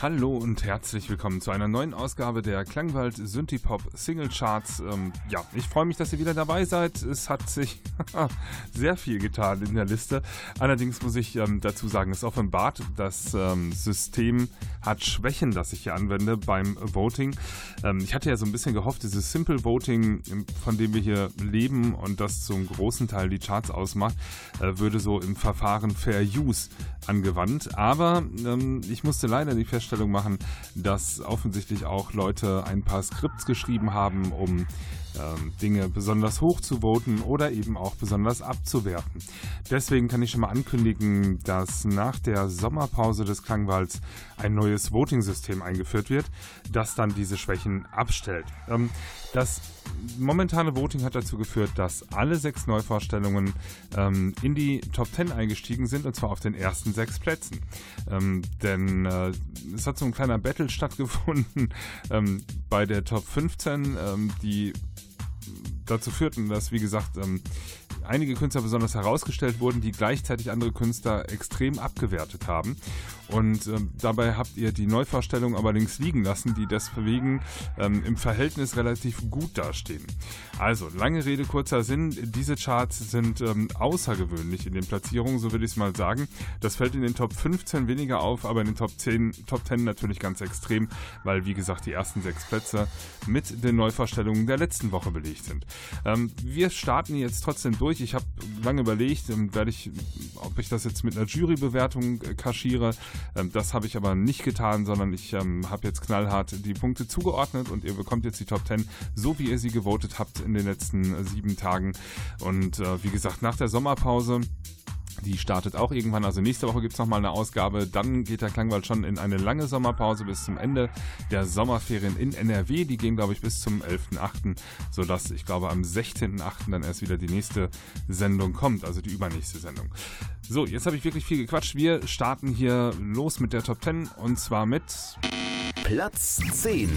Hallo und herzlich willkommen zu einer neuen Ausgabe der Klangwald Synthipop Single Charts. Ähm, ja, ich freue mich, dass ihr wieder dabei seid. Es hat sich sehr viel getan in der Liste. Allerdings muss ich ähm, dazu sagen, es offenbart, das ähm, System hat Schwächen, das ich hier anwende beim Voting. Ähm, ich hatte ja so ein bisschen gehofft, dieses Simple Voting, von dem wir hier leben und das zum großen Teil die Charts ausmacht, äh, würde so im Verfahren Fair Use angewandt. Aber ähm, ich musste leider die Feststellung Feststellung machen, dass offensichtlich auch Leute ein paar Skripts geschrieben haben, um ähm, Dinge besonders hoch zu voten oder eben auch besonders abzuwerten. Deswegen kann ich schon mal ankündigen, dass nach der Sommerpause des Klangwalds ein neues Voting-System eingeführt wird, das dann diese Schwächen abstellt. Ähm, das momentane Voting hat dazu geführt, dass alle sechs Neuvorstellungen ähm, in die Top 10 eingestiegen sind und zwar auf den ersten sechs Plätzen. Ähm, denn äh, es hat so ein kleiner Battle stattgefunden ähm, bei der Top 15, ähm, die dazu führten, dass, wie gesagt, ähm, einige Künstler besonders herausgestellt wurden, die gleichzeitig andere Künstler extrem abgewertet haben. Und ähm, dabei habt ihr die Neuvorstellung aber links liegen lassen, die deswegen ähm, im Verhältnis relativ gut dastehen. Also, lange Rede, kurzer Sinn. Diese Charts sind ähm, außergewöhnlich in den Platzierungen, so würde ich es mal sagen. Das fällt in den Top 15 weniger auf, aber in den Top 10, Top 10 natürlich ganz extrem, weil, wie gesagt, die ersten sechs Plätze mit den Neuvorstellungen der letzten Woche belegt sind. Ähm, wir starten jetzt trotzdem durch. Ich habe lange überlegt, ähm, werde ich, ob ich das jetzt mit einer Jurybewertung äh, kaschiere. Ähm, das habe ich aber nicht getan, sondern ich ähm, habe jetzt knallhart die Punkte zugeordnet und ihr bekommt jetzt die Top 10, so wie ihr sie gewotet habt in den letzten sieben Tagen. Und äh, wie gesagt, nach der Sommerpause die startet auch irgendwann, also nächste Woche gibt es nochmal eine Ausgabe. Dann geht der Klangwald schon in eine lange Sommerpause bis zum Ende der Sommerferien in NRW. Die gehen, glaube ich, bis zum 11.8., sodass ich glaube am 16.8. dann erst wieder die nächste Sendung kommt, also die übernächste Sendung. So, jetzt habe ich wirklich viel gequatscht. Wir starten hier los mit der Top 10 und zwar mit Platz 10.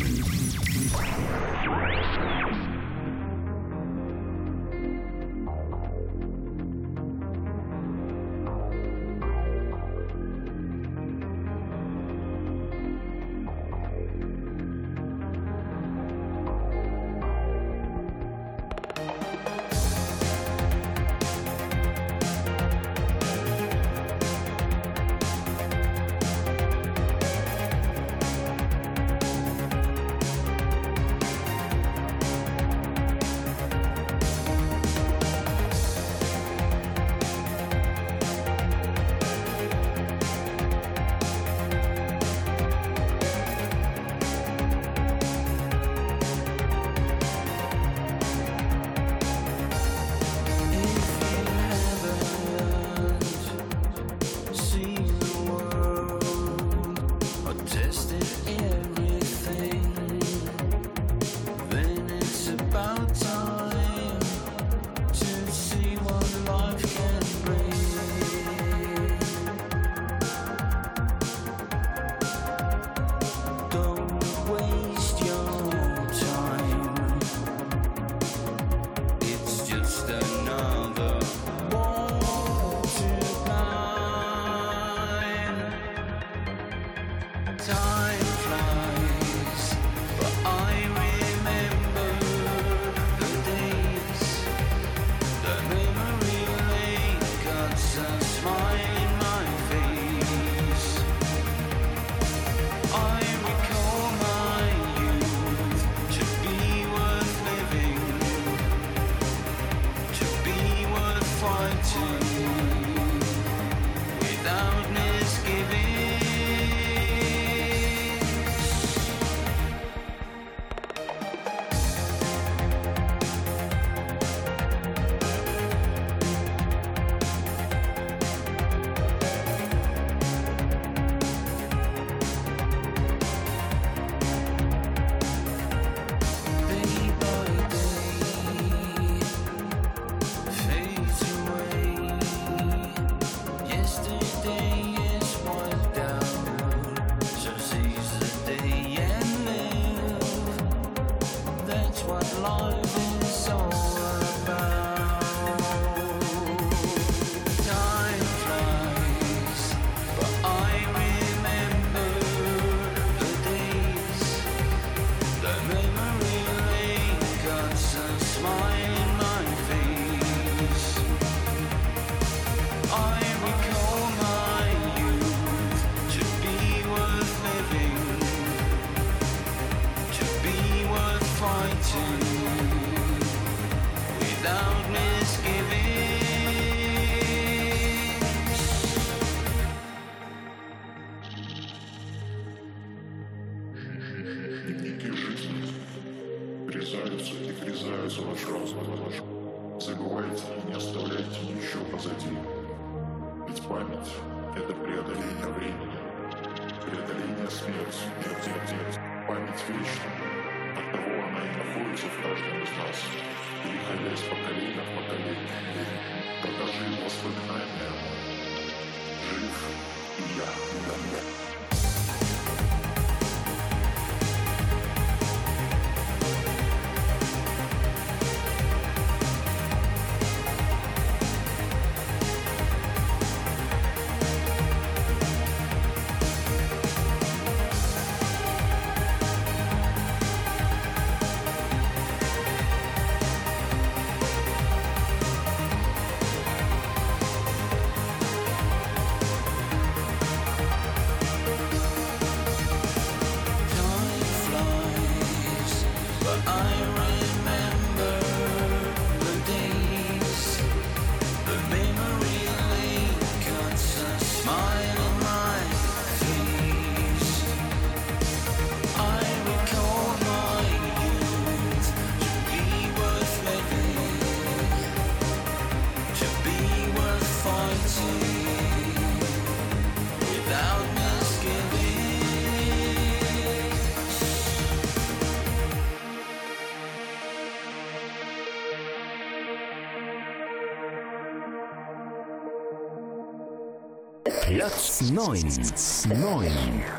дневники жизни. резаются и врезаются ваш разум на ваш. Забывайте и не оставляйте ничего позади. Ведь память — это преодоление времени, преодоление смерти, смерти, память вечна. Оттого она и находится в каждом из нас, переходя из поколения в поколение. Продолжим воспоминания. Жив и я. 9, 9.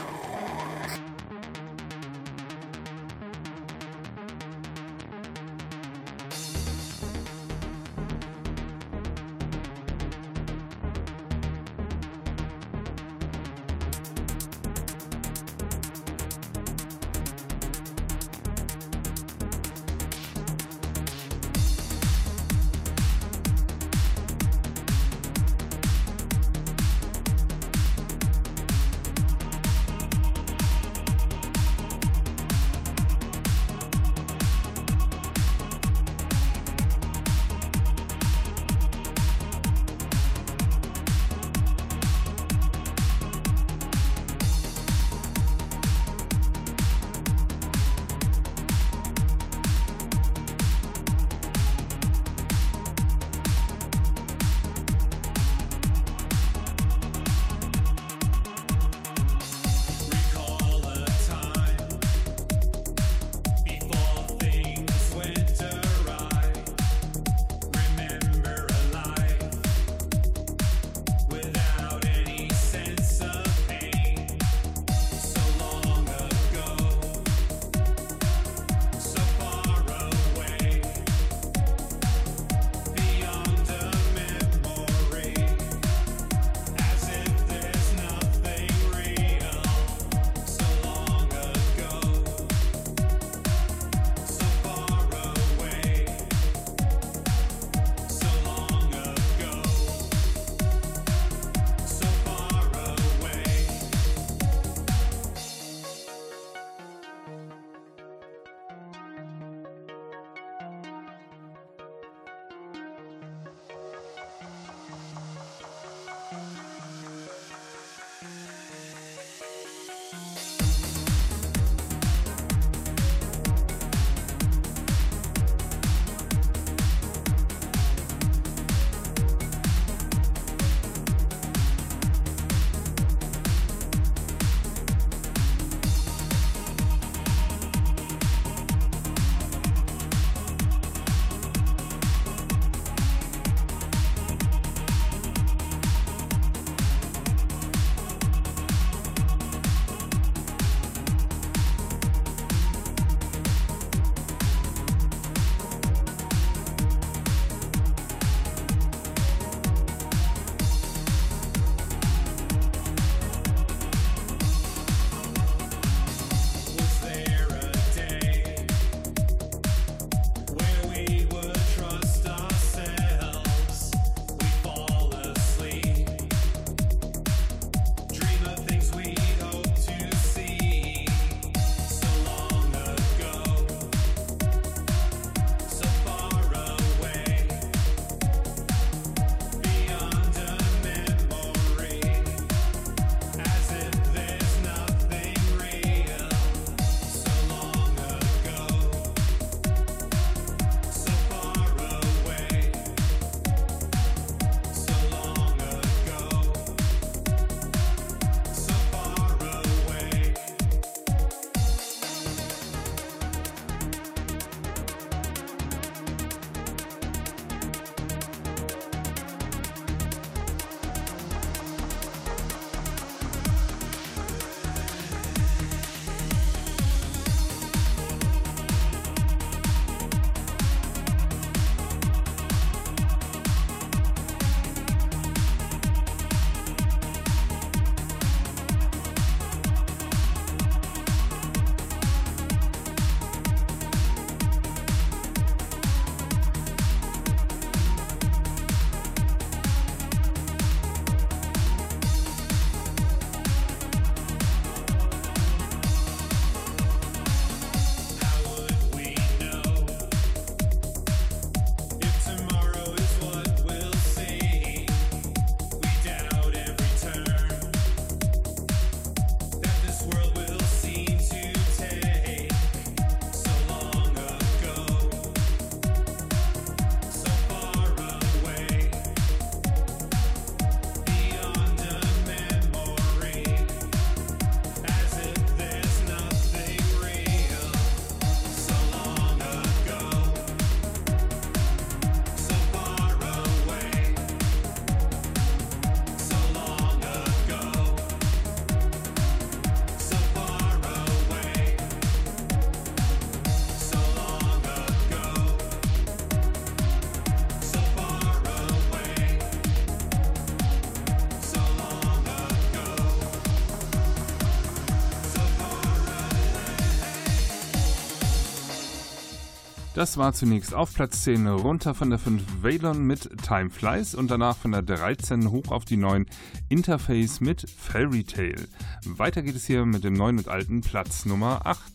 Das war zunächst auf Platz 10 runter von der 5 Valon mit Time Flies und danach von der 13 hoch auf die 9 Interface mit Fairy Tale. Weiter geht es hier mit dem neuen und alten Platz Nummer 8.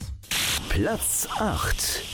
Platz 8.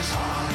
It's hard.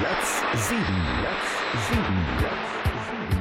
Platz 7. Platz 7. Platz 7.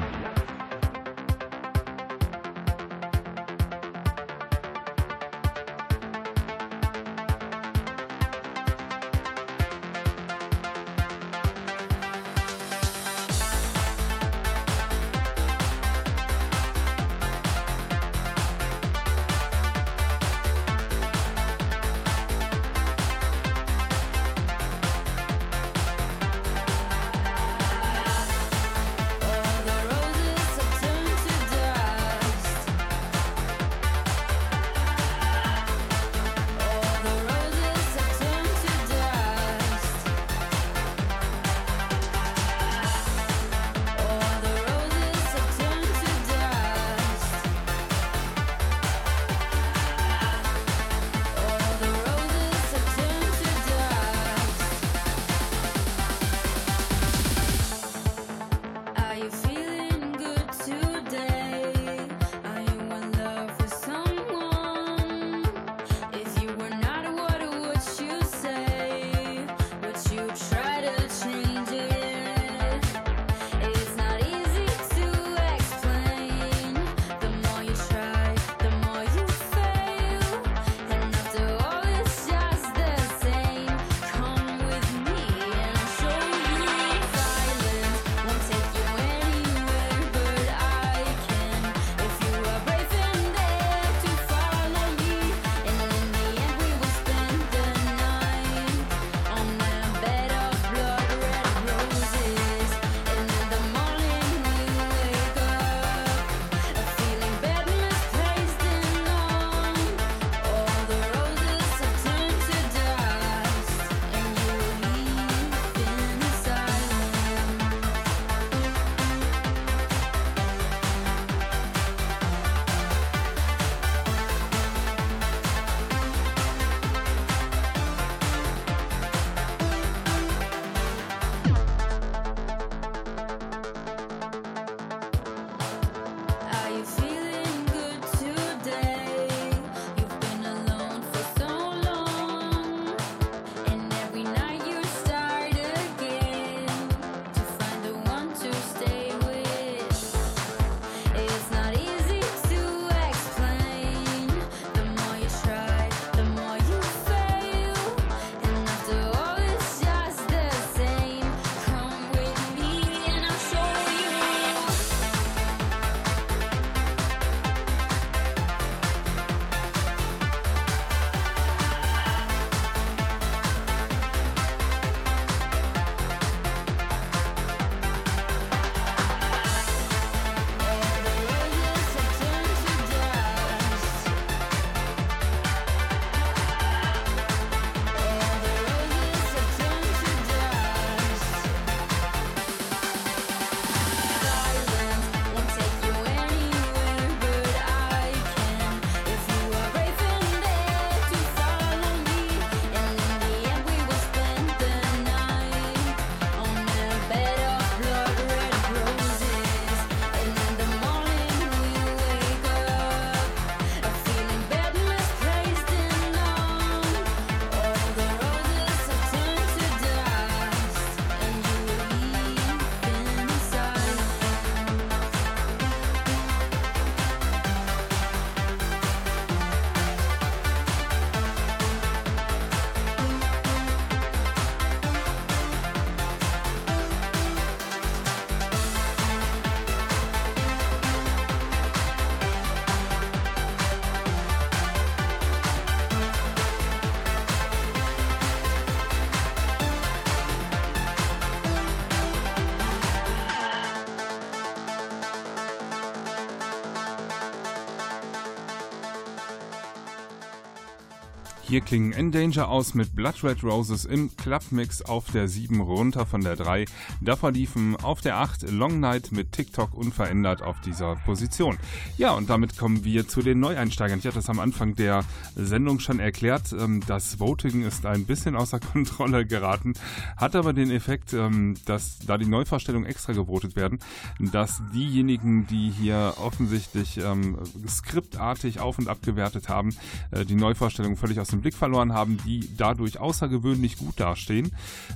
Hier klingen Endanger aus mit Blood Red Roses im Clubmix auf der 7 runter von der 3. Davor liefen auf der 8 Long Night mit TikTok unverändert auf dieser Position. Ja, und damit kommen wir zu den Neueinsteigern. Ich hatte das am Anfang der Sendung schon erklärt. Ähm, das Voting ist ein bisschen außer Kontrolle geraten, hat aber den Effekt, ähm, dass da die Neuvorstellungen extra gewotet werden, dass diejenigen, die hier offensichtlich ähm, skriptartig auf und ab gewertet haben, äh, die Neuvorstellungen völlig aus dem Blick verloren haben, die dadurch außergewöhnlich gut dastehen.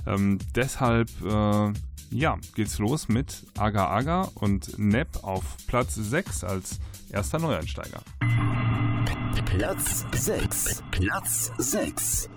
Ähm, deshalb äh, ja, geht's los mit Aga Aga und Nepp auf Platz 6 als erster Neueinsteiger. Platz 6. Platz 6.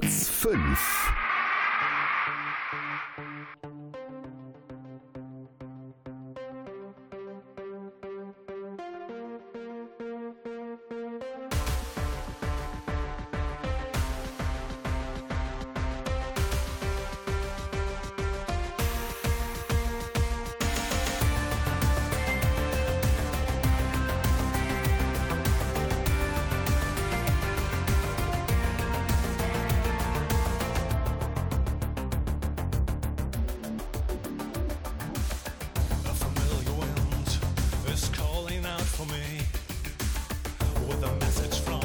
Platz 5 for me with a message from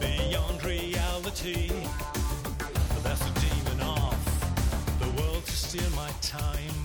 beyond reality. There's a demon off the world to steal my time.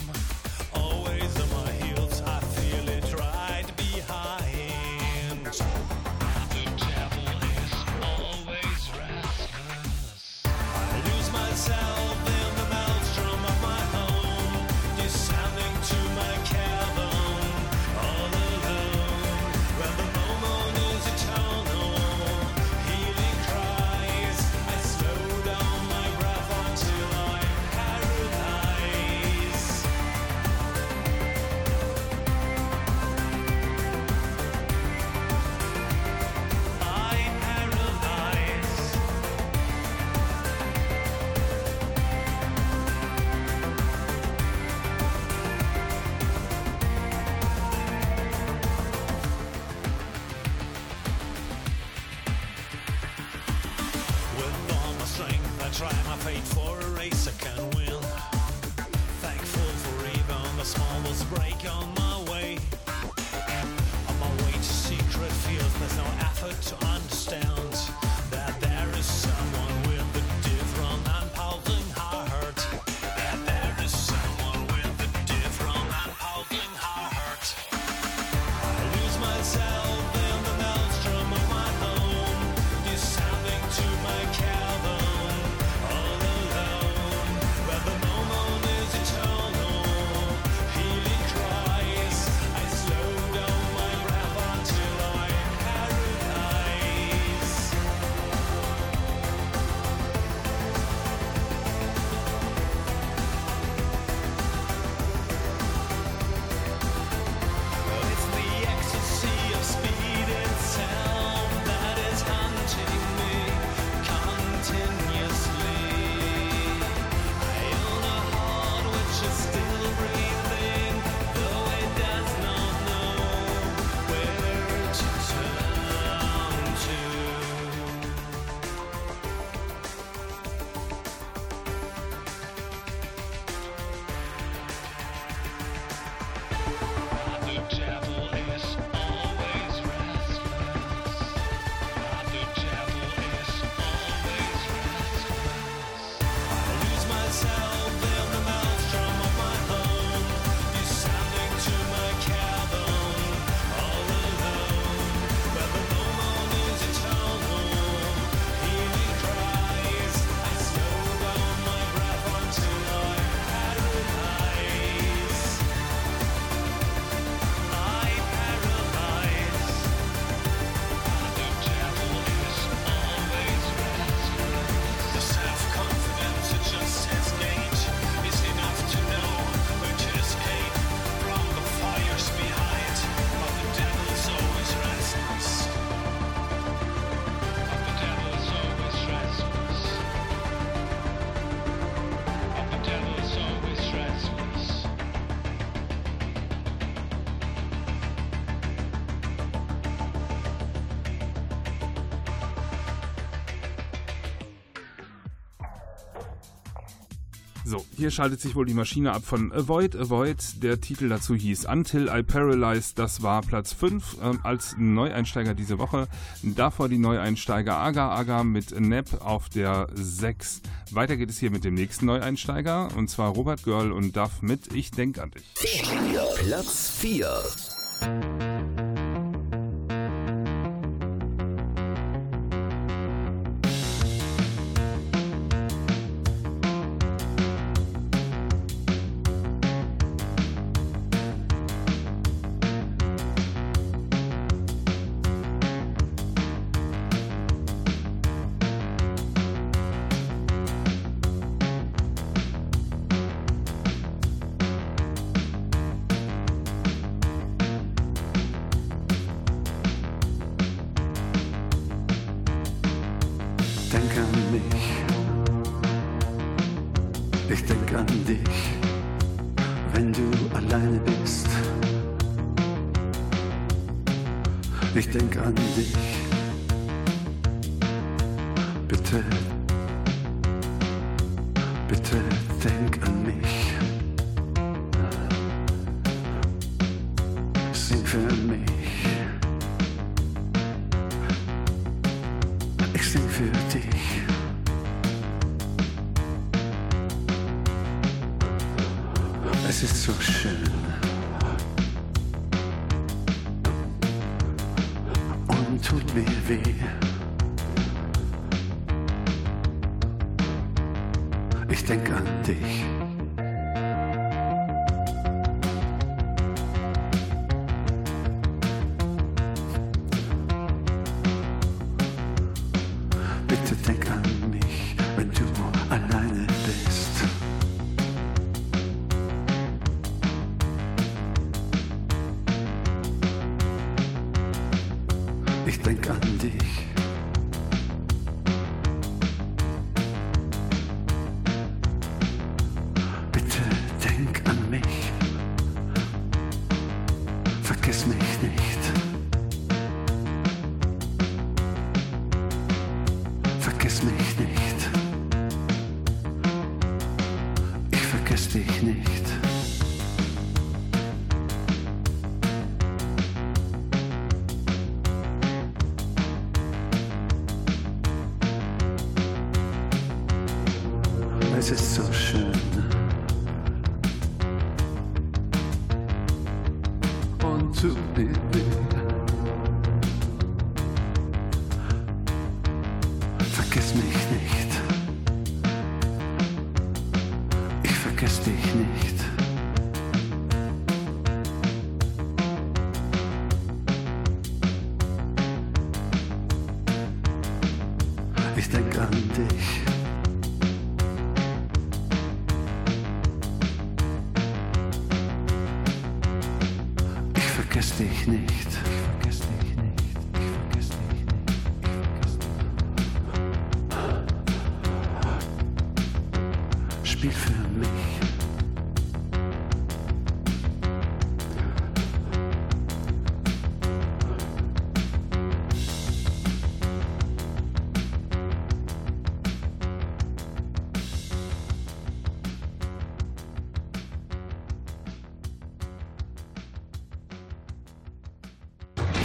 Hier schaltet sich wohl die Maschine ab von Avoid Avoid. Der Titel dazu hieß Until I Paralyze. Das war Platz 5 äh, als Neueinsteiger diese Woche. Davor die Neueinsteiger Aga Aga mit Nap auf der 6. Weiter geht es hier mit dem nächsten Neueinsteiger und zwar Robert Girl und Duff mit Ich denk an dich. Platz 4.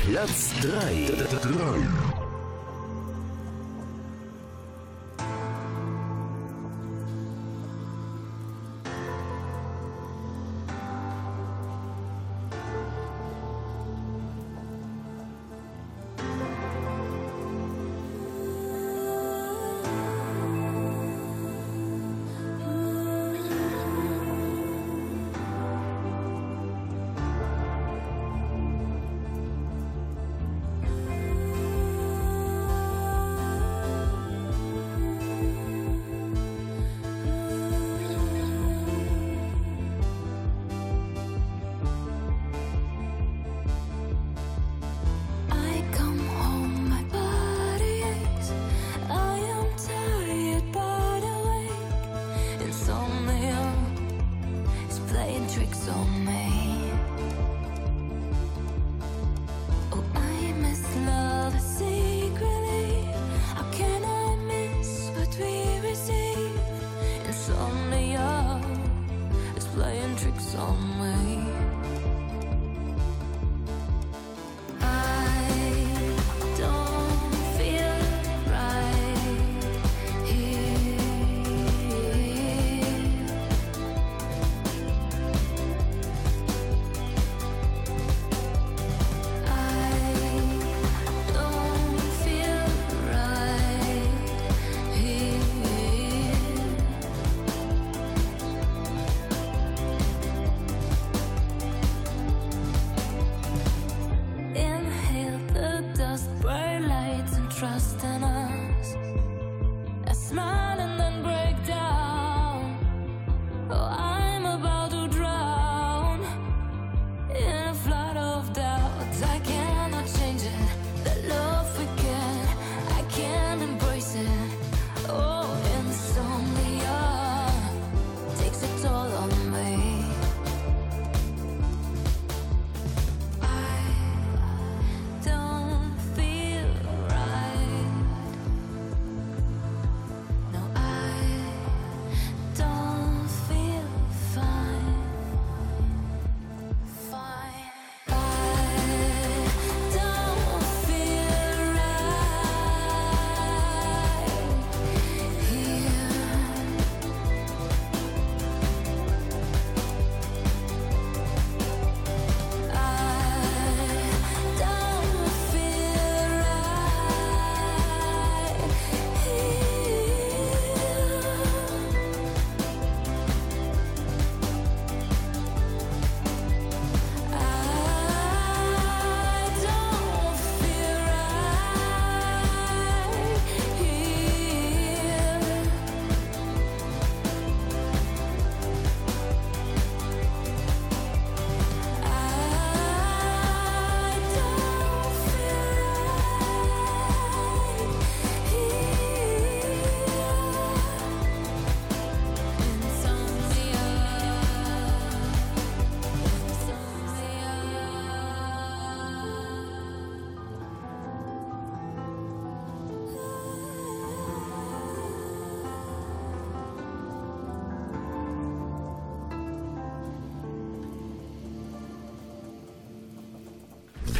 Platz 3.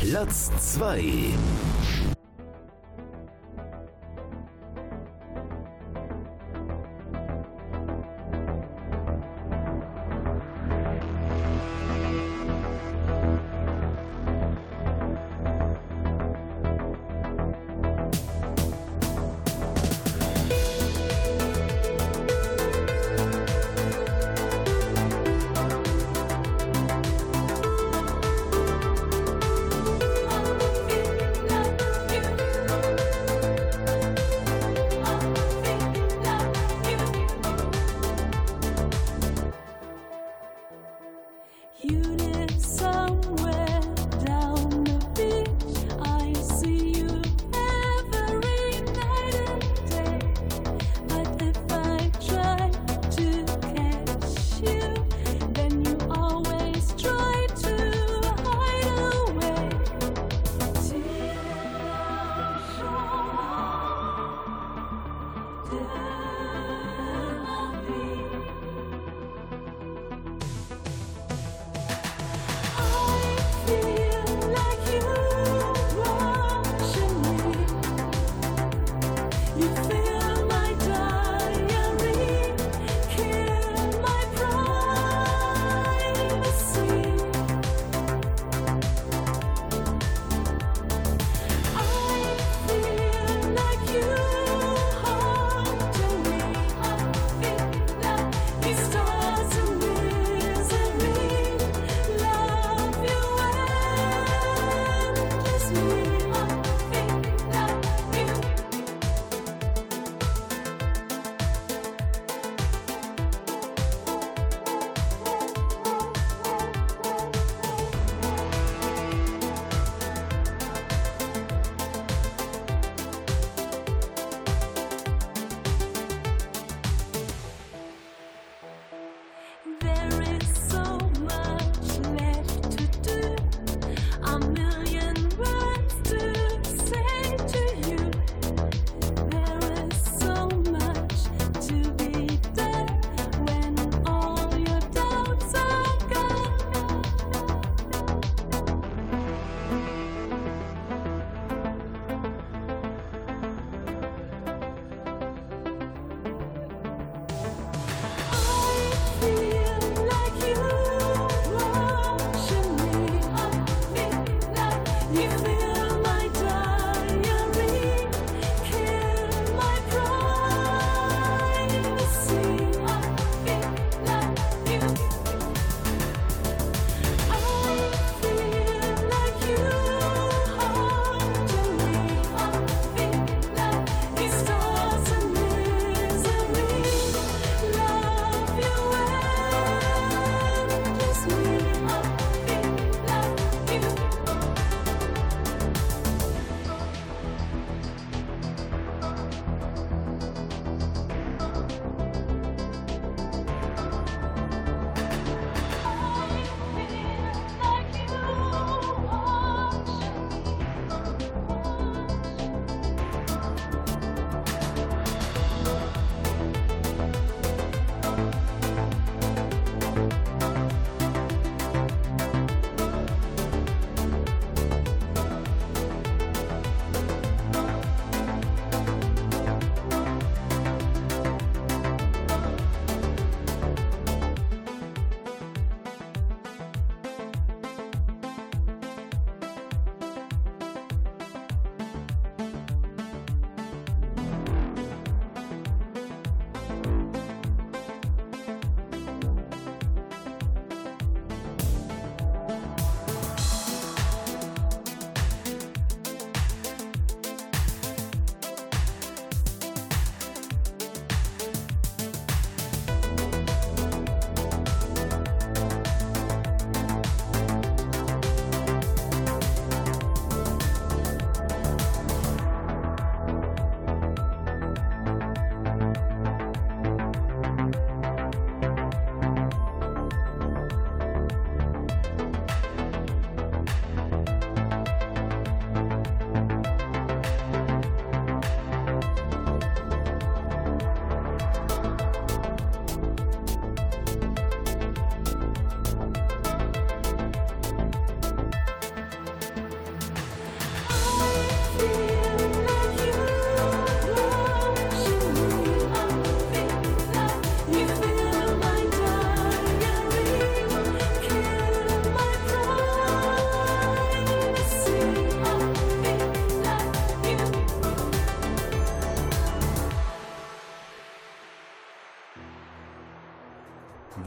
Platz 2.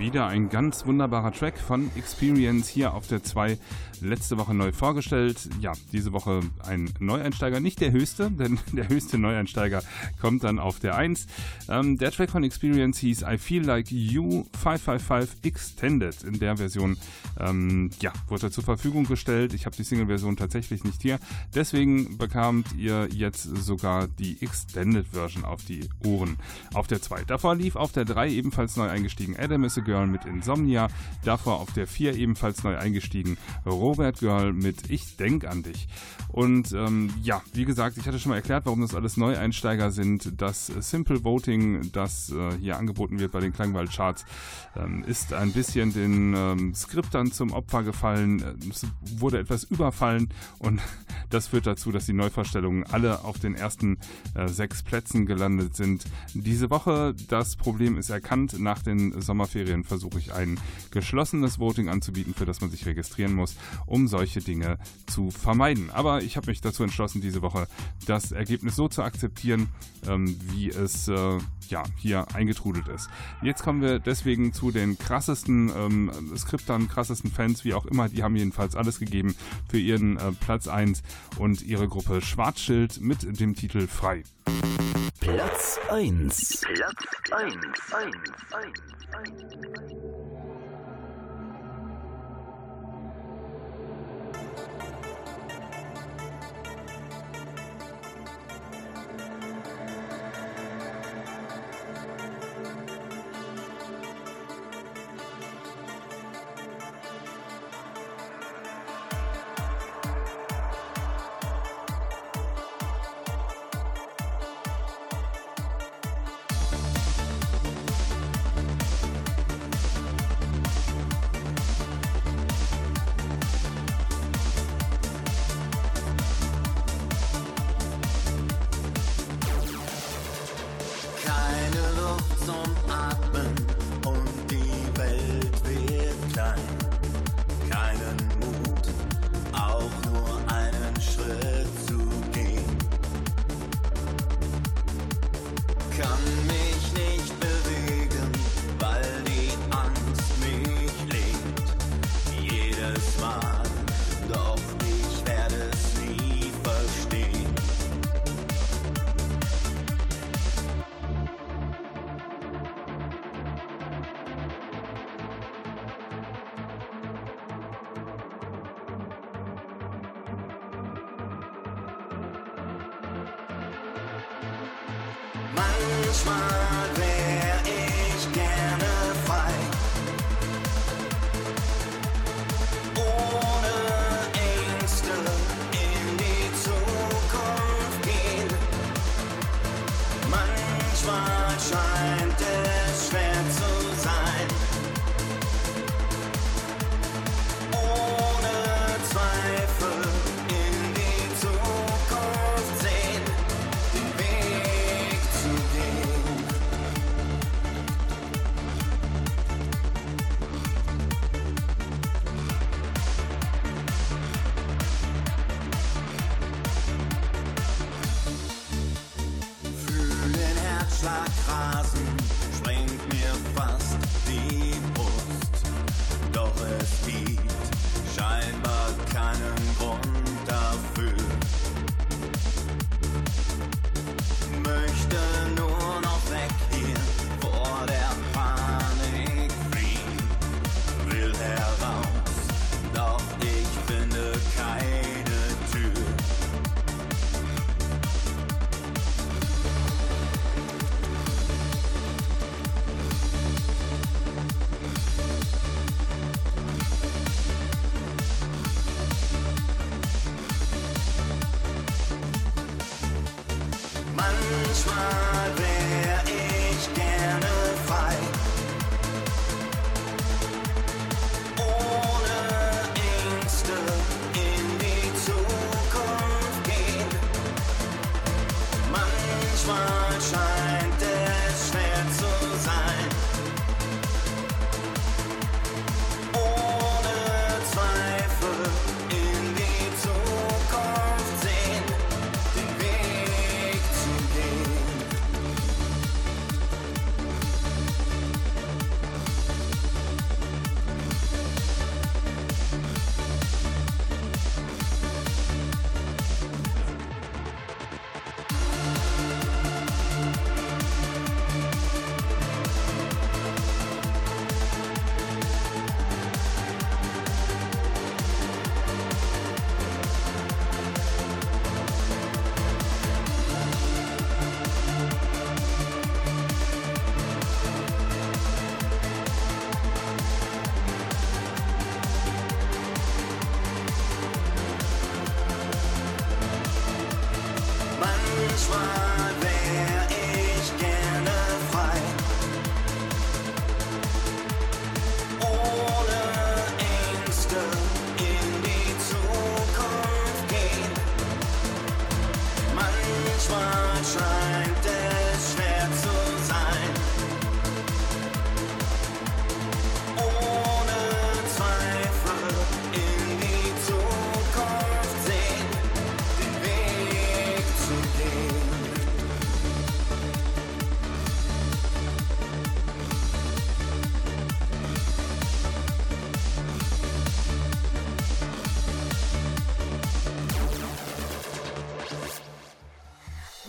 Wieder ein ganz wunderbarer Track von Experience hier auf der 2 letzte Woche neu vorgestellt. Ja, diese Woche ein Neueinsteiger, nicht der höchste, denn der höchste Neueinsteiger kommt dann auf der 1. Ähm, der Track von Experience hieß I Feel Like You 555 Extended. In der Version ähm, ja, wurde zur Verfügung gestellt. Ich habe die Single-Version tatsächlich nicht hier. Deswegen bekamt ihr jetzt sogar die Extended-Version auf die Ohren auf der 2. Davor lief auf der 3 ebenfalls neu eingestiegen Adam is a Girl mit Insomnia. Davor auf der 4 ebenfalls neu eingestiegen Robert Girl mit Ich denk an dich. Und ähm, ja, wie gesagt, ich hatte schon mal erklärt, warum das alles Neueinsteiger sind. Das Simple Voting, das äh, hier angeboten wird bei den Klangwald-Charts, ähm, ist ein bisschen den ähm, Skriptern zum Opfer gefallen. Es wurde etwas überfallen und das führt dazu, dass die Neuvorstellungen alle auf den ersten äh, sechs Plätzen gelandet sind. Diese Woche, das Problem ist erkannt. Nach den Sommerferien versuche ich ein geschlossenes Voting anzubieten, für das man sich registrieren muss, um solche Dinge zu vermeiden. Aber ich habe mich dazu entschlossen, diese Woche das Ergebnis so zu akzeptieren, ähm, wie es äh, ja, hier eingetrudelt ist. Jetzt kommen wir deswegen zu den krassesten ähm, Skriptern, krassesten Fans, wie auch immer. Die haben jedenfalls alles gegeben für ihren äh, Platz 1 und ihre Gruppe Schwarzschild mit dem Titel Frei. Platz 1. Platz 1. 1, 1, 1, 1.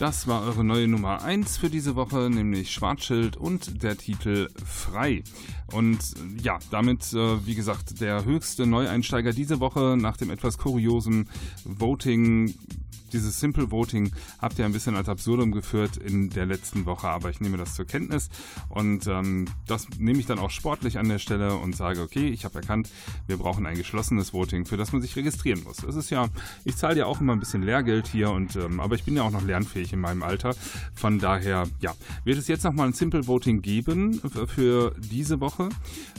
Das war eure neue Nummer 1 für diese Woche, nämlich Schwarzschild und der Titel Frei. Und äh, ja, damit, äh, wie gesagt, der höchste Neueinsteiger diese Woche nach dem etwas kuriosen Voting dieses Simple Voting habt ihr ein bisschen ad absurdum geführt in der letzten Woche, aber ich nehme das zur Kenntnis und ähm, das nehme ich dann auch sportlich an der Stelle und sage, okay, ich habe erkannt, wir brauchen ein geschlossenes Voting, für das man sich registrieren muss. Es ist ja, ich zahle ja auch immer ein bisschen Lehrgeld hier und ähm, aber ich bin ja auch noch lernfähig in meinem Alter. Von daher, ja, wird es jetzt nochmal ein Simple Voting geben für diese Woche.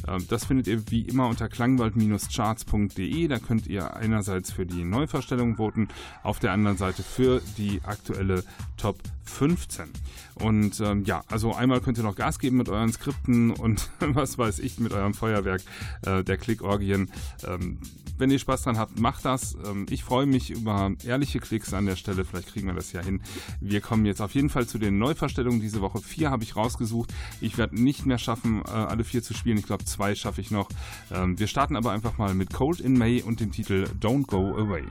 Ähm, das findet ihr wie immer unter klangwald-charts.de. Da könnt ihr einerseits für die Neuverstellung voten, auf der anderen Seite für die aktuelle Top 15. Und ähm, ja, also einmal könnt ihr noch Gas geben mit euren Skripten und was weiß ich, mit eurem Feuerwerk äh, der Klickorgien. Ähm, wenn ihr Spaß dran habt, macht das. Ähm, ich freue mich über ehrliche Klicks an der Stelle. Vielleicht kriegen wir das ja hin. Wir kommen jetzt auf jeden Fall zu den Neuverstellungen diese Woche. Vier habe ich rausgesucht. Ich werde nicht mehr schaffen, äh, alle vier zu spielen. Ich glaube, zwei schaffe ich noch. Ähm, wir starten aber einfach mal mit Cold in May und dem Titel Don't Go Away.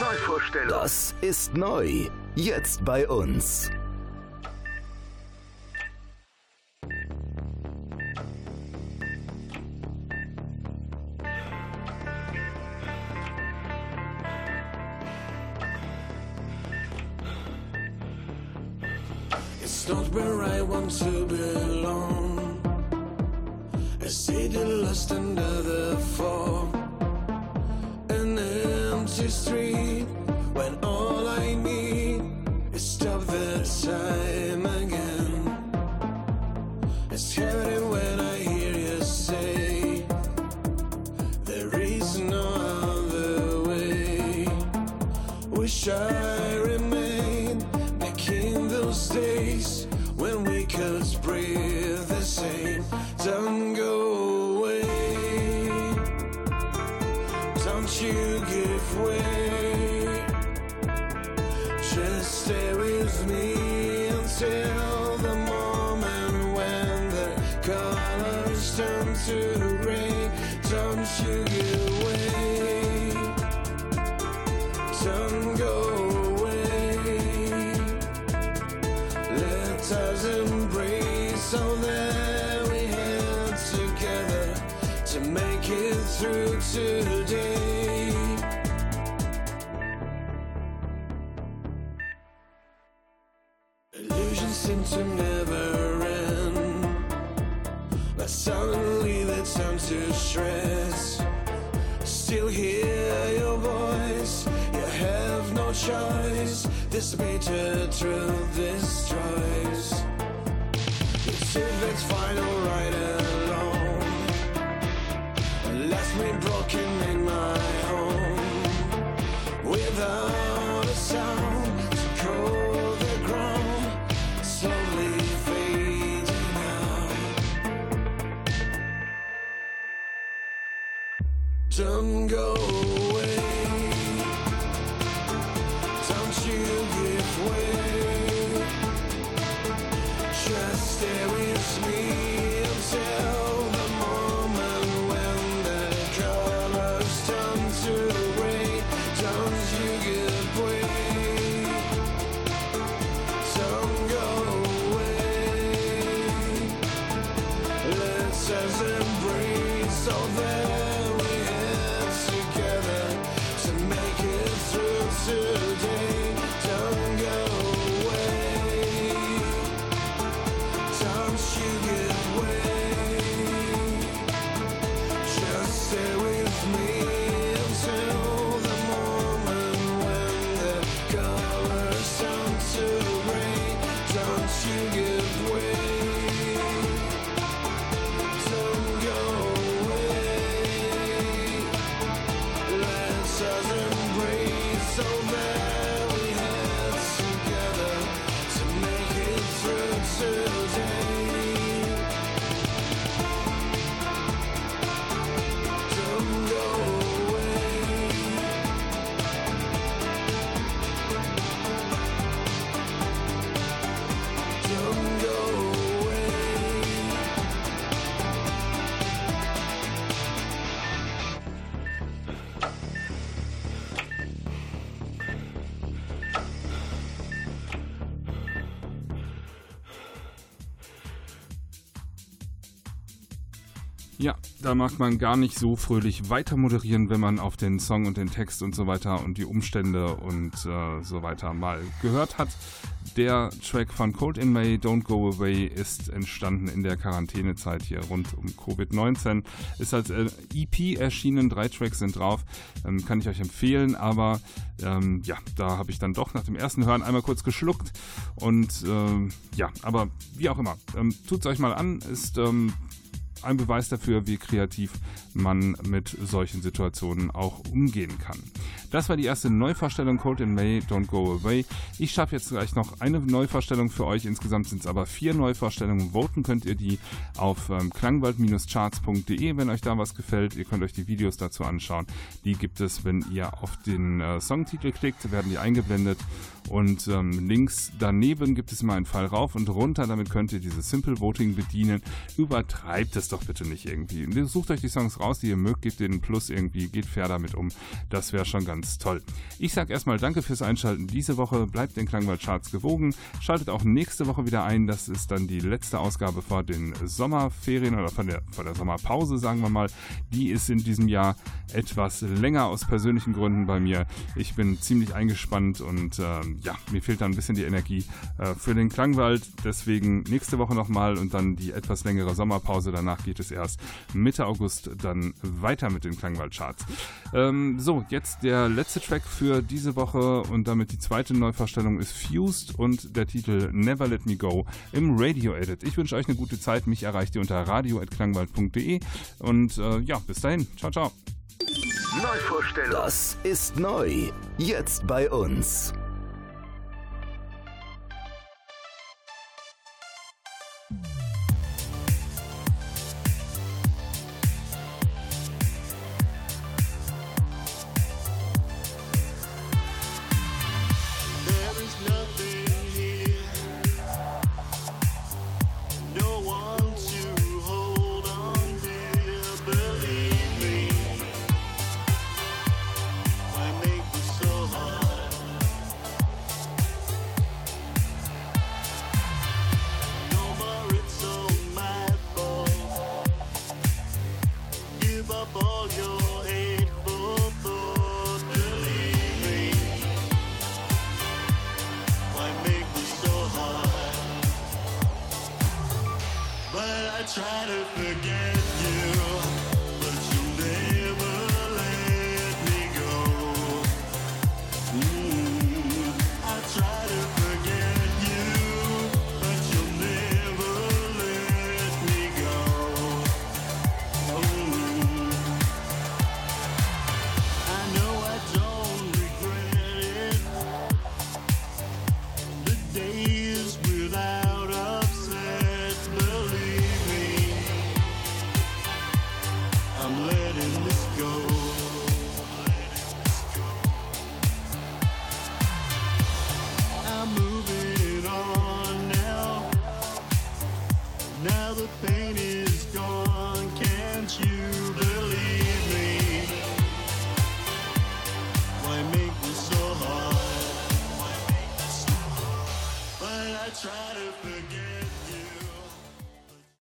Neuvorstellung. Das ist neu. Jetzt bei uns. It's not where I want to belong. A city lost under the fog. An empty street Bitter truth destroys. It's if it's final right alone. Left me broken in my home without Ja, da mag man gar nicht so fröhlich weiter moderieren, wenn man auf den Song und den Text und so weiter und die Umstände und äh, so weiter mal gehört hat. Der Track von Cold in May, Don't Go Away, ist entstanden in der Quarantänezeit hier rund um Covid-19. Ist als äh, EP erschienen, drei Tracks sind drauf, ähm, kann ich euch empfehlen, aber ähm, ja, da habe ich dann doch nach dem ersten Hören einmal kurz geschluckt und ähm, ja, aber wie auch immer, ähm, tut es euch mal an, ist ähm, ein Beweis dafür, wie kreativ man mit solchen Situationen auch umgehen kann. Das war die erste Neuvorstellung Cold in May, Don't Go Away. Ich schaffe jetzt gleich noch eine Neuvorstellung für euch. Insgesamt sind es aber vier Neuvorstellungen. Voten könnt ihr die auf ähm, klangwald-charts.de, wenn euch da was gefällt. Ihr könnt euch die Videos dazu anschauen. Die gibt es, wenn ihr auf den äh, Songtitel klickt, werden die eingeblendet. Und ähm, links daneben gibt es immer einen Pfeil rauf und runter. Damit könnt ihr dieses Simple Voting bedienen. Übertreibt es doch bitte nicht irgendwie. Sucht euch die Songs raus, die ihr mögt, gebt den Plus irgendwie, geht fair damit um. Das wäre schon ganz toll. Ich sage erstmal danke fürs Einschalten diese Woche. Bleibt den Klangwald Charts gewogen. Schaltet auch nächste Woche wieder ein. Das ist dann die letzte Ausgabe vor den Sommerferien oder vor der, vor der Sommerpause, sagen wir mal. Die ist in diesem Jahr etwas länger aus persönlichen Gründen bei mir. Ich bin ziemlich eingespannt und ähm, ja, mir fehlt da ein bisschen die Energie äh, für den Klangwald. Deswegen nächste Woche nochmal und dann die etwas längere Sommerpause. Danach geht es erst Mitte August dann weiter mit den Klangwald-Charts. Ähm, so, jetzt der letzte Track für diese Woche und damit die zweite Neuvorstellung ist Fused und der Titel Never Let Me Go im Radio Edit. Ich wünsche euch eine gute Zeit. Mich erreicht ihr unter radio.klangwald.de und äh, ja, bis dahin. Ciao, ciao. Neuvorstellung. Das ist neu. Jetzt bei uns.